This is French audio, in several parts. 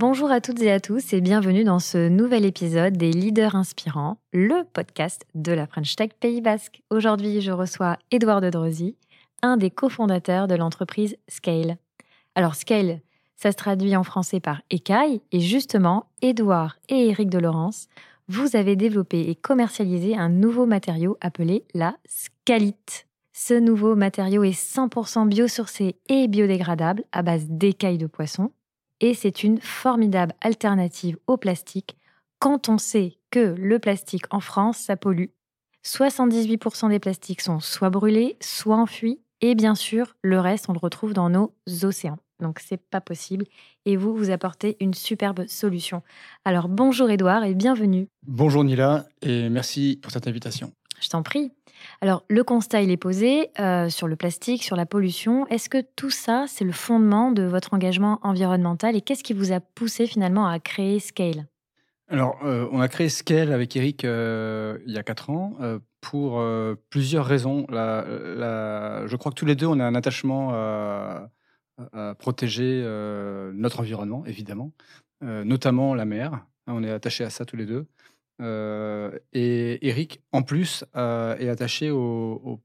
Bonjour à toutes et à tous et bienvenue dans ce nouvel épisode des Leaders Inspirants, le podcast de la French Tech Pays Basque. Aujourd'hui, je reçois Édouard de Drosy, un des cofondateurs de l'entreprise Scale. Alors Scale, ça se traduit en français par écaille et justement, Édouard et Éric de Laurence, vous avez développé et commercialisé un nouveau matériau appelé la scalite. Ce nouveau matériau est 100% biosourcé et biodégradable à base d'écailles de poisson et c'est une formidable alternative au plastique quand on sait que le plastique en France, ça pollue. 78% des plastiques sont soit brûlés, soit enfuis et bien sûr, le reste, on le retrouve dans nos océans. Donc, c'est pas possible. Et vous, vous apportez une superbe solution. Alors, bonjour Edouard et bienvenue. Bonjour Nila et merci pour cette invitation. Je t'en prie. Alors, le constat, il est posé euh, sur le plastique, sur la pollution. Est-ce que tout ça, c'est le fondement de votre engagement environnemental et qu'est-ce qui vous a poussé finalement à créer Scale? Alors, euh, on a créé Scale avec Eric euh, il y a quatre ans pour plusieurs raisons. je crois que tous les deux, on a un attachement à, protéger notre environnement, évidemment, notamment la mer. On est attaché à ça tous les deux. Et Eric, en plus, est attaché au,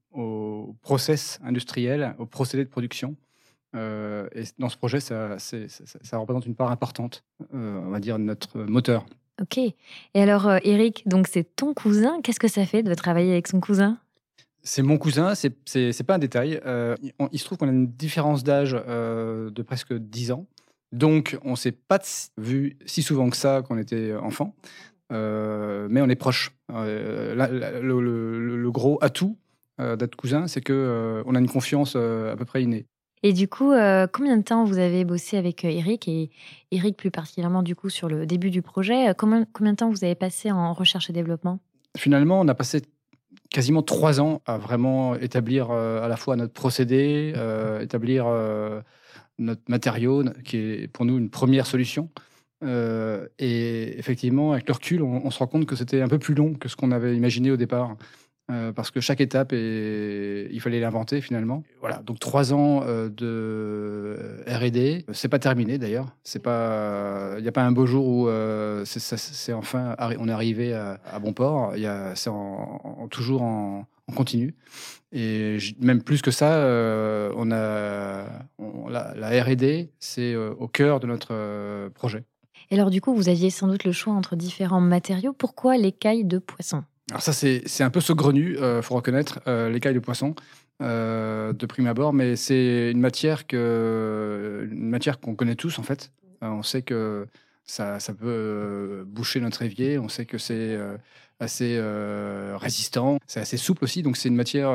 process industriel, au procédé de production. et dans ce projet, ça, ça, représente une part importante, on va dire, notre moteur. Ok. Et alors, euh, Eric, donc c'est ton cousin. Qu'est-ce que ça fait de travailler avec son cousin? C'est mon cousin, c'est pas un détail. Euh, il se trouve qu'on a une différence d'âge euh, de presque 10 ans. Donc, on s'est pas vu si souvent que ça quand on était enfant. Mais on est proches. le, gros atout d'être cousin, c'est qu'on on a une confiance à peu près innée. Et du coup, euh, combien de temps vous avez bossé avec euh, Eric et Eric plus particulièrement du coup sur le début du projet euh, combien, combien de temps vous avez passé en recherche et développement? Finalement, on a passé quasiment trois ans à vraiment établir à la fois notre procédé, établir notre matériau, qui est pour nous une première solution. Et effectivement, avec le recul, on se rend compte que c'était un peu plus long que ce qu'on avait imaginé au départ. Euh, parce que chaque étape, il fallait l'inventer finalement. Voilà, donc trois ans euh, de R&D, c'est pas terminé d'ailleurs. C'est pas, il n'y a pas un beau jour où euh, c'est enfin, on est arrivé à, bon port. Il a, c'est toujours en, continu. Et même plus que ça, on a la R&D, c'est au cœur de notre projet. Et alors du coup, vous aviez sans doute le choix entre différents matériaux. Pourquoi l'écaille de poisson? Alors ça, c'est un peu saugrenu, il euh, faut reconnaître, euh, l'écaille de poisson, euh, de prime abord, mais c'est une matière que une matière qu'on connaît tous en fait. on sait que ça, peut boucher notre évier, on sait que c'est assez résistant, c'est assez souple aussi, donc c'est une matière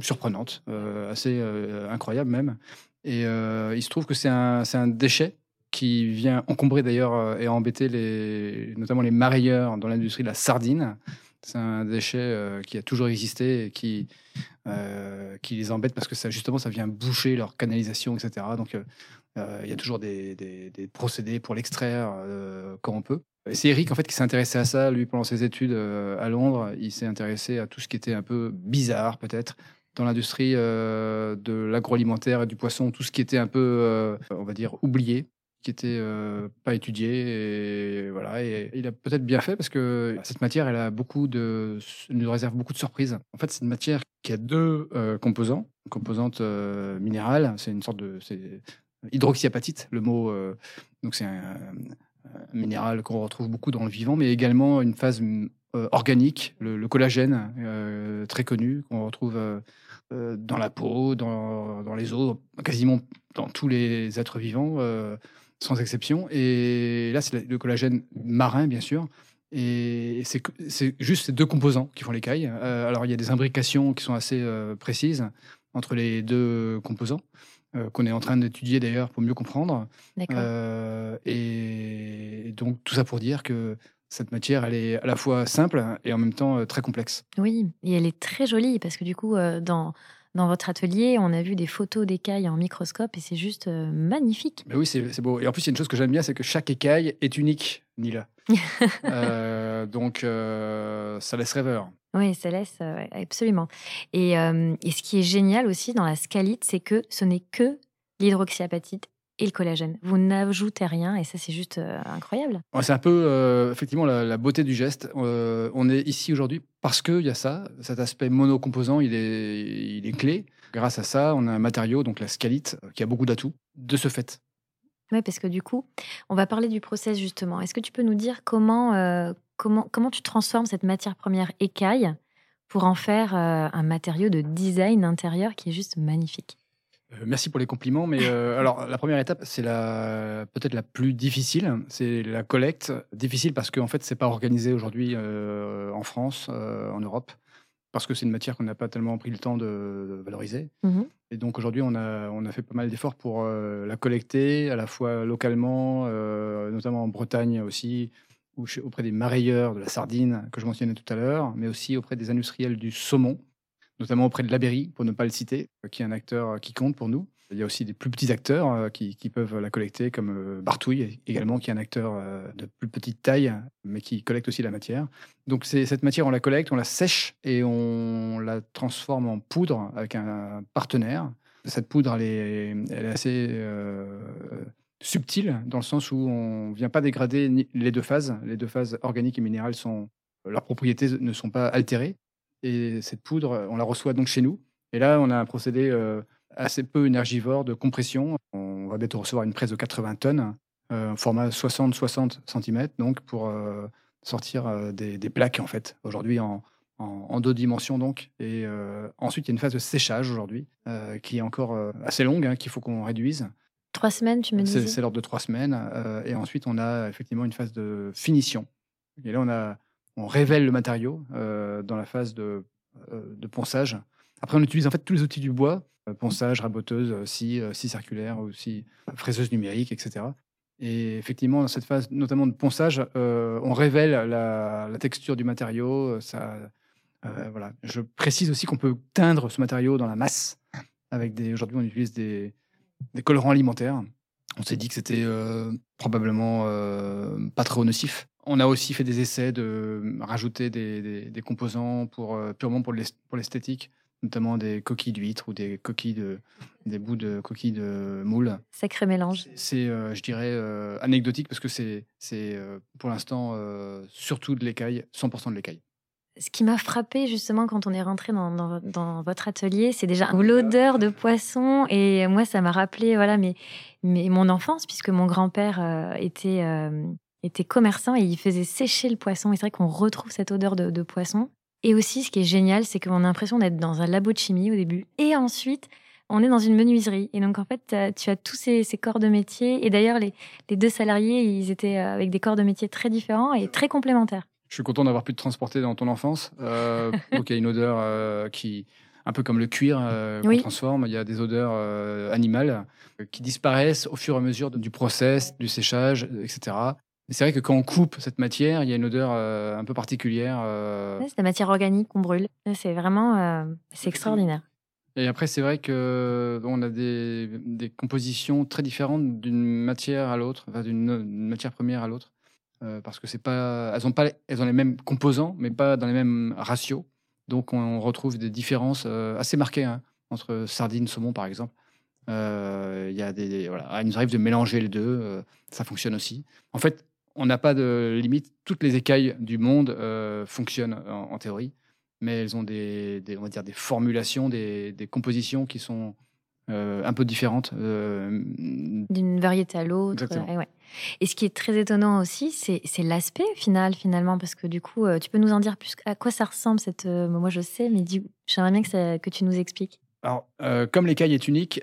surprenante, assez incroyable même. Et il se trouve que c'est un déchet qui vient encombrer d'ailleurs euh, et embêter les, notamment les marailleurs dans l'industrie de la sardine. C'est un déchet euh, qui a toujours existé et qui, euh, qui les embête parce que ça, justement, ça vient boucher leur canalisation, etc. Donc, il y a toujours des, des, procédés pour l'extraire quand on peut. C'est Eric en fait qui s'est intéressé à ça. Lui, pendant ses études à Londres, il s'est intéressé à tout ce qui était un peu bizarre, peut-être, dans l'industrie de l'agroalimentaire et du poisson, tout ce qui était un peu, on va dire, oublié qui était euh, pas étudié et voilà et il a peut-être bien fait parce que cette matière elle a beaucoup de nous réserve beaucoup de surprises. En fait c'est une matière qui a deux euh, composants. Une composante euh, minérale c'est une sorte de c'est hydroxyapatite le mot donc c'est un, minéral qu'on retrouve beaucoup dans le vivant mais également une phase organique, le, collagène, très connu, qu'on retrouve dans la peau, dans, dans, les os, quasiment dans tous les êtres vivants, sans exception. Et là, c'est le collagène marin, bien sûr. Et c'est juste ces deux composants qui font l'écaille. alors, il y a des imbrications qui sont assez précises entre les deux composants. Euh, qu'on est en train d'étudier d'ailleurs pour mieux comprendre. Euh, et donc tout ça pour dire que cette matière, elle est à la fois simple et en même temps euh, très complexe. Oui, et elle est très jolie parce que du coup, dans, dans votre atelier, on a vu des photos d'écailles en microscope et c'est juste magnifique. Mais oui, c'est beau. Et en plus, il y a une chose que j'aime bien, c'est que chaque écaille est unique, Nila. donc, ça laisse rêveur. Oui, ça laisse, euh, absolument. Et, et, ce qui est génial aussi dans la scalite, c'est que ce n'est que l'hydroxyapatite et le collagène. Vous n'ajoutez rien et ça, c'est juste euh, incroyable. c'est un peu, euh, effectivement, la, beauté du geste. on est ici aujourd'hui parce qu'il y a ça, cet aspect monocomposant, il est, il est clé. Grâce à ça, on a un matériau, donc la scalite, qui a beaucoup d'atouts de ce fait. Oui, parce que du coup, on va parler du process justement. Est-ce que tu peux nous dire comment, comment, tu transformes cette matière première écaille pour en faire euh, un matériau de design intérieur qui est juste magnifique? Euh, Merci pour les compliments, mais euh, alors la première étape, c'est la peut-être la plus difficile, c'est la collecte. Difficile parce qu'en fait, c'est pas organisé aujourd'hui en France, en Europe, parce que c'est une matière qu'on n'a pas tellement pris le temps de, valoriser. Mmh Et donc aujourd'hui, on a, on a fait pas mal d'efforts pour la collecter, à la fois localement, notamment en Bretagne aussi, auprès des marailleurs de la sardine que je mentionnais tout à l'heure, mais aussi auprès des industriels du saumon, notamment auprès de Laberry, pour ne pas le citer, euh, qui est un acteur euh, qui compte pour nous. Il y a aussi des plus petits acteurs euh, qui, peuvent la collecter, comme Bartouille également, qui est un acteur de plus petite taille, mais qui collecte aussi la matière. Donc cette matière, on la collecte, on la sèche et on la transforme en poudre avec un partenaire. Cette poudre, elle est, assez subtil, dans le sens où on ne vient pas dégrader les deux phases. Les deux phases organiques et minérales, sont, leurs propriétés ne sont pas altérées. Et cette poudre, on la reçoit donc chez nous. Et là, on a un procédé euh, assez peu énergivore de compression. On va bientôt recevoir une presse de 80 tonnes, euh, format 60-60 cm, donc pour euh, sortir des, plaques, en fait, aujourd'hui en, en, deux dimensions. donc. Et ensuite, il y a une phase de séchage aujourd'hui, qui est encore assez longue, hein, qu'il faut qu'on réduise. Trois semaines, tu me disais? C'est l'ordre de trois semaines. Euh, et ensuite, on a effectivement une phase de finition. Et là, on, a, on révèle le matériau euh, dans la phase de, euh, de, ponçage. Après, on utilise en fait tous les outils du bois ponçage, raboteuse, scie, scie circulaire, aussi fraiseuse numérique, etc. Et effectivement, dans cette phase, notamment de ponçage, on révèle la, texture du matériau. Ça, voilà. Je précise aussi qu'on peut teindre ce matériau dans la masse. Avec des, aujourd'hui, on utilise des, colorants alimentaires. On s'est dit que c'était euh, probablement euh, pas trop nocif. On a aussi fait des essais de rajouter des, composants pour, euh, purement pour l'esthétique, notamment des coquilles d'huîtres ou des coquilles de, des bouts de coquilles de moule. Sacré mélange. C'est, je dirais, anecdotique parce que c'est, c'est pour l'instant surtout de l'écaille, 100% de l'écaille ce qui m'a frappé justement quand on est rentré dans, votre atelier, c'est déjà l'odeur de poisson. Et moi, ça m'a rappelé voilà, mais, mon enfance, puisque mon grand-père euh, était, euh, était commerçant et il faisait sécher le poisson. Et c'est vrai qu'on retrouve cette odeur de, poisson. Et aussi, ce qui est génial, c'est qu'on a l'impression d'être dans un labo de chimie au début. Et ensuite, on est dans une menuiserie. Et donc, en fait, tu as tous ces, corps de métier. Et d'ailleurs, les, les, deux salariés, ils étaient euh, avec des corps de métier très différents et très complémentaires. Je suis content d'avoir pu te transporter dans ton enfance. Euh, donc il y a une odeur euh, qui, un peu comme le cuir euh, qu'on transforme, il y a des odeurs euh, animales qui disparaissent au fur et à mesure du process, du séchage, etc. c'est vrai que quand on coupe cette matière, il y a une odeur un peu particulière. c'est la matière organique qu'on brûle. C'est vraiment, c'est extraordinaire. Et après, c'est vrai que on a des, des, compositions très différentes d'une matière à l'autre, enfin, d'une matière première à l'autre. Euh, parce que c'est pas, elles ont pas, elles ont les mêmes composants, mais pas dans les mêmes ratios. Donc on, retrouve des différences euh, assez marquées hein, entre sardines, saumon par exemple. Euh, il y a des, voilà, il nous arrive de mélanger les deux, ça fonctionne aussi. En fait, on n'a pas de limite. Toutes les écailles du monde fonctionnent en, théorie, mais elles ont des, on va dire des formulations, des, des compositions qui sont un peu différentes. D'une variété à l'autre. Et ce qui est très étonnant aussi, c'est l'aspect final finalement, parce que du coup, tu peux nous en dire plus? À quoi ça ressemble cette. moi, je sais, mais j'aimerais bien que, que tu nous expliques. Alors, comme l'écaille est unique,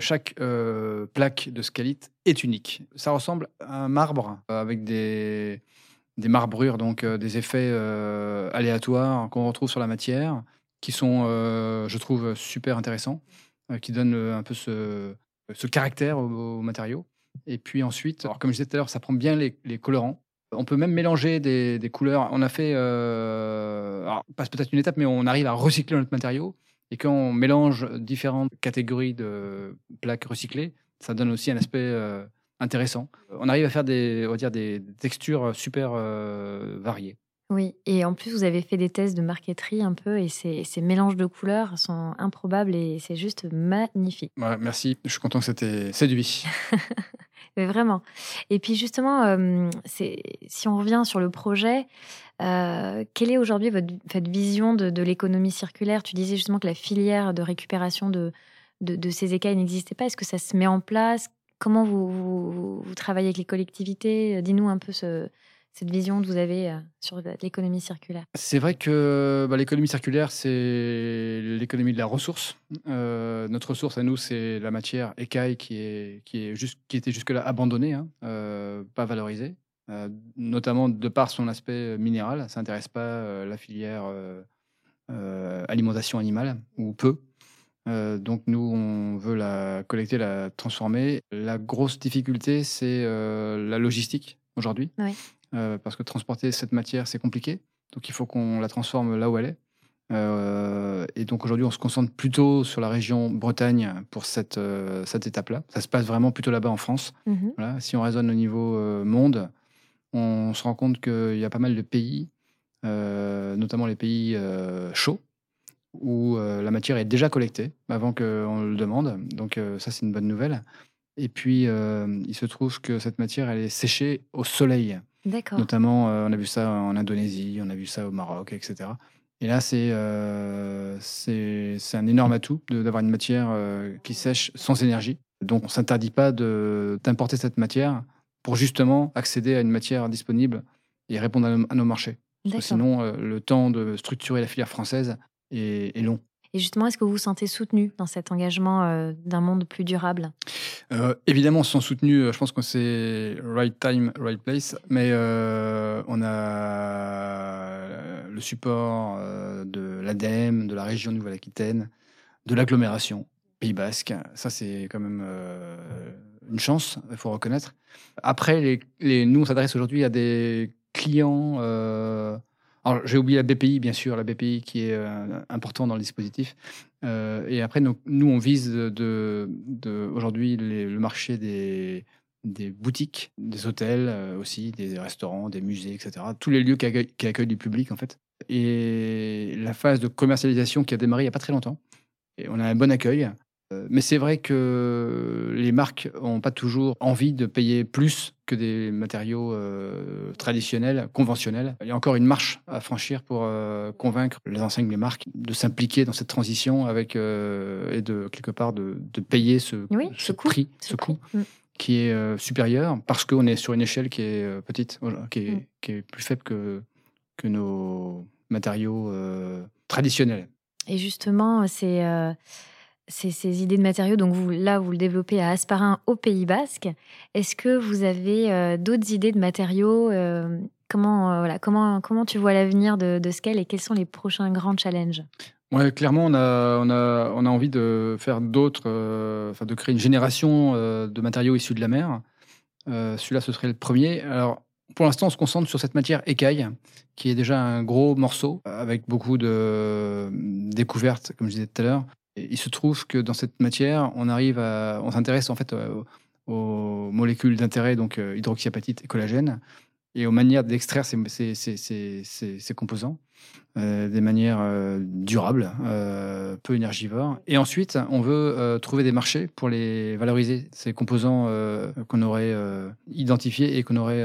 chaque plaque de scalite est unique. Ça ressemble à un marbre avec des, des marbrures, donc des effets aléatoires qu'on retrouve sur la matière, qui sont, je trouve, super intéressants, qui donnent un peu ce, ce caractère au, matériau. Et puis ensuite, alors comme je disais tout à l'heure, ça prend bien les, colorants. On peut même mélanger des, des couleurs. On a fait, alors, passe peut-être une étape, mais on arrive à recycler notre matériau. Et quand on mélange différentes catégories de plaques recyclées, ça donne aussi un aspect intéressant. On arrive à faire des, on va dire, des textures super variées. Oui, et en plus, vous avez fait des tests de marqueterie un peu, et ces, ces mélanges de couleurs sont improbables et c'est juste magnifique. Ouais, merci, je suis content que c'était séduit. Mais vraiment. Et puis justement, si on revient sur le projet, quelle est aujourd'hui votre, vision de, l'économie circulaire? Tu disais justement que la filière de récupération de, ces écailles n'existait pas. Est-ce que ça se met en place? Comment vous travaillez avec les collectivités? Dis-nous un peu ce, cette vision que vous avez euh, sur l'économie circulaire? C'est vrai que bah, l'économie circulaire, c'est l'économie de la ressource. Euh, notre ressource à nous, c'est la matière écaille qui, est, qui, est juste, qui était jusque-là abandonnée, hein, euh, pas valorisée, notamment de par son aspect minéral. Ça n'intéresse pas la filière alimentation animale, ou peu. donc nous, on veut la collecter, la transformer. La grosse difficulté, c'est la logistique aujourd'hui. Oui. Euh, parce que transporter cette matière, c'est compliqué. Donc il faut qu'on la transforme là où elle est. Euh, et donc aujourd'hui, on se concentre plutôt sur la région Bretagne pour cette, euh, cette étape-là. Ça se passe vraiment plutôt là-bas en France. Mhm. Voilà. Si on raisonne au niveau monde, on se rend compte qu'il y a pas mal de pays, notamment les pays chauds, où la matière est déjà collectée avant qu'on le demande. Donc ça, c'est une bonne nouvelle. Et puis, il se trouve que cette matière, elle est séchée au soleil. Notamment, euh, on a vu ça en Indonésie, on a vu ça au Maroc, etc. Et là, c'est euh, c'est un énorme atout d'avoir une matière euh, qui sèche sans énergie. Donc, on ne s'interdit pas d'importer cette matière pour justement accéder à une matière disponible et répondre à nos, marchés. sinon, le temps de structurer la filière française est long. Et justement, est-ce que vous vous sentez soutenu dans cet engagement euh, d'un monde plus durable? Euh, Évidemment, on se sent soutenu. Euh, je pense que c'est right time, right place. Mais on a le support de l'ADEME, de la région Nouvelle-Aquitaine, de l'agglomération Pays Basque. Ça, c'est quand même une chance, il faut reconnaître. Après, nous, on s'adresse aujourd'hui à des clients alors, j'ai oublié la BPI, bien sûr, la BPI qui est euh, important dans le dispositif. Euh, et après, nous, on vise de, aujourd'hui le marché des, des boutiques, des hôtels euh, aussi, des restaurants, des musées, etc. Tous les lieux qui accueillent, du public, en fait. Et la phase de commercialisation qui a démarré il n'y a pas très longtemps. Et on a un bon accueil. Euh, mais c'est vrai que les marques n'ont pas toujours envie de payer plus que des matériaux euh, traditionnels, conventionnels. Il y a encore une marche à franchir pour euh, convaincre les enseignes, les marques, de s'impliquer dans cette transition avec, et de quelque part de, payer ce, prix, ce, coût. Mm. qui est supérieur parce qu'on est sur une échelle qui est petite, qui est, mm. qui est, plus faible que, que nos matériaux traditionnels. Et justement, c'est ces, idées de matériaux, donc vous, là, vous le développez à Asparin, au Pays Basque. Est-ce que vous avez euh, d'autres idées de matériaux euh, comment, euh, voilà, comment, comment tu vois l'avenir de, de Scale et quels sont les prochains grands challenges? Ouais, clairement, on a, on a, on a envie de faire d'autres, enfin, de créer une génération de matériaux issus de la mer. Celui-là, ce serait le premier. Alors, pour l'instant, on se concentre sur cette matière écaille, qui est déjà un gros morceau, avec beaucoup de découvertes, comme je disais tout à l'heure il se trouve que dans cette matière, on arrive à, on s'intéresse en fait euh, aux, molécules d'intérêt, donc euh, hydroxyapatite et collagène, et aux manières d'extraire ces, ces, ces, ces, composants euh, des manières durables, peu énergivores. Et ensuite, on veut trouver des marchés pour les valoriser, ces composants qu'on aurait identifiés et qu'on aurait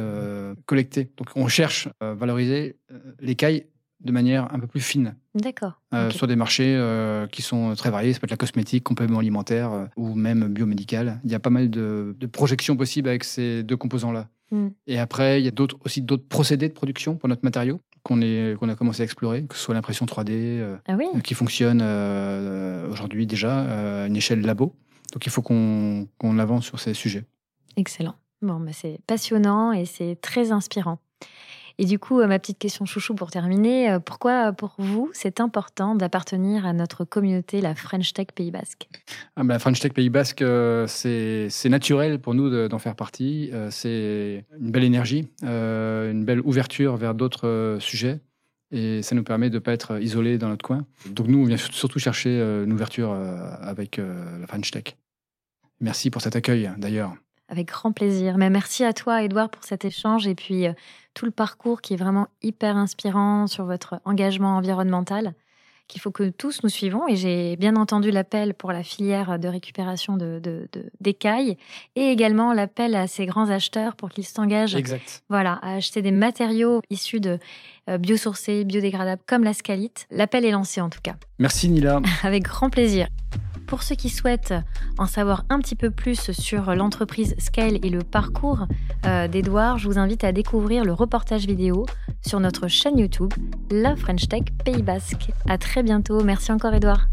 collectés. Donc on cherche à valoriser l'écaille de manière un peu plus fine. D'accord. Euh, sur des marchés euh, qui sont très variés. Ça peut être la cosmétique, complément alimentaire euh, ou même biomédical. Il y a pas mal de, de projections possibles avec ces deux composants-là. Mm. Et après, il y a d'autres, aussi d'autres procédés de production pour notre matériau qu'on, est, qu'on a commencé à explorer, que ce soit l'impression 3D, euh, Ah oui qui fonctionne aujourd'hui déjà à une échelle labo. Donc il faut qu'on, qu'on avance sur ces sujets. Excellent. Bon, bah, c'est passionnant et c'est très inspirant. Et du coup, euh, ma petite question chouchou pour terminer, euh, pourquoi pour vous c'est important d'appartenir à notre communauté, la French Tech Pays Basque? Ah ben, French Tech Pays Basque, euh, c'est naturel pour nous de- d'en faire partie. Euh, c'est une belle énergie, euh, une belle ouverture vers d'autres euh, sujets. Et ça nous permet de ne pas être isolés dans notre coin. Donc nous, on vient surtout chercher euh, une ouverture euh, avec euh, la French Tech. Merci pour cet accueil, d'ailleurs. Avec grand plaisir. Mais merci à toi, Edouard, pour cet échange et puis euh, tout le parcours qui est vraiment hyper inspirant sur votre engagement environnemental qu'il faut que tous nous suivons. Et j'ai bien entendu l'appel pour la filière de récupération de, de- de- d'écailles et également l'appel à ces grands acheteurs pour qu'ils s'engagent voilà, à acheter des matériaux issus de euh, biosourcés, biodégradables comme la scalite. L'appel est lancé en tout cas. Merci, Nila. Avec grand plaisir. Pour ceux qui souhaitent en savoir un petit peu plus sur l'entreprise Scale et le parcours euh, d'Edouard, je vous invite à découvrir le reportage vidéo sur notre chaîne YouTube, La French Tech Pays Basque. À très bientôt. Merci encore, Edouard.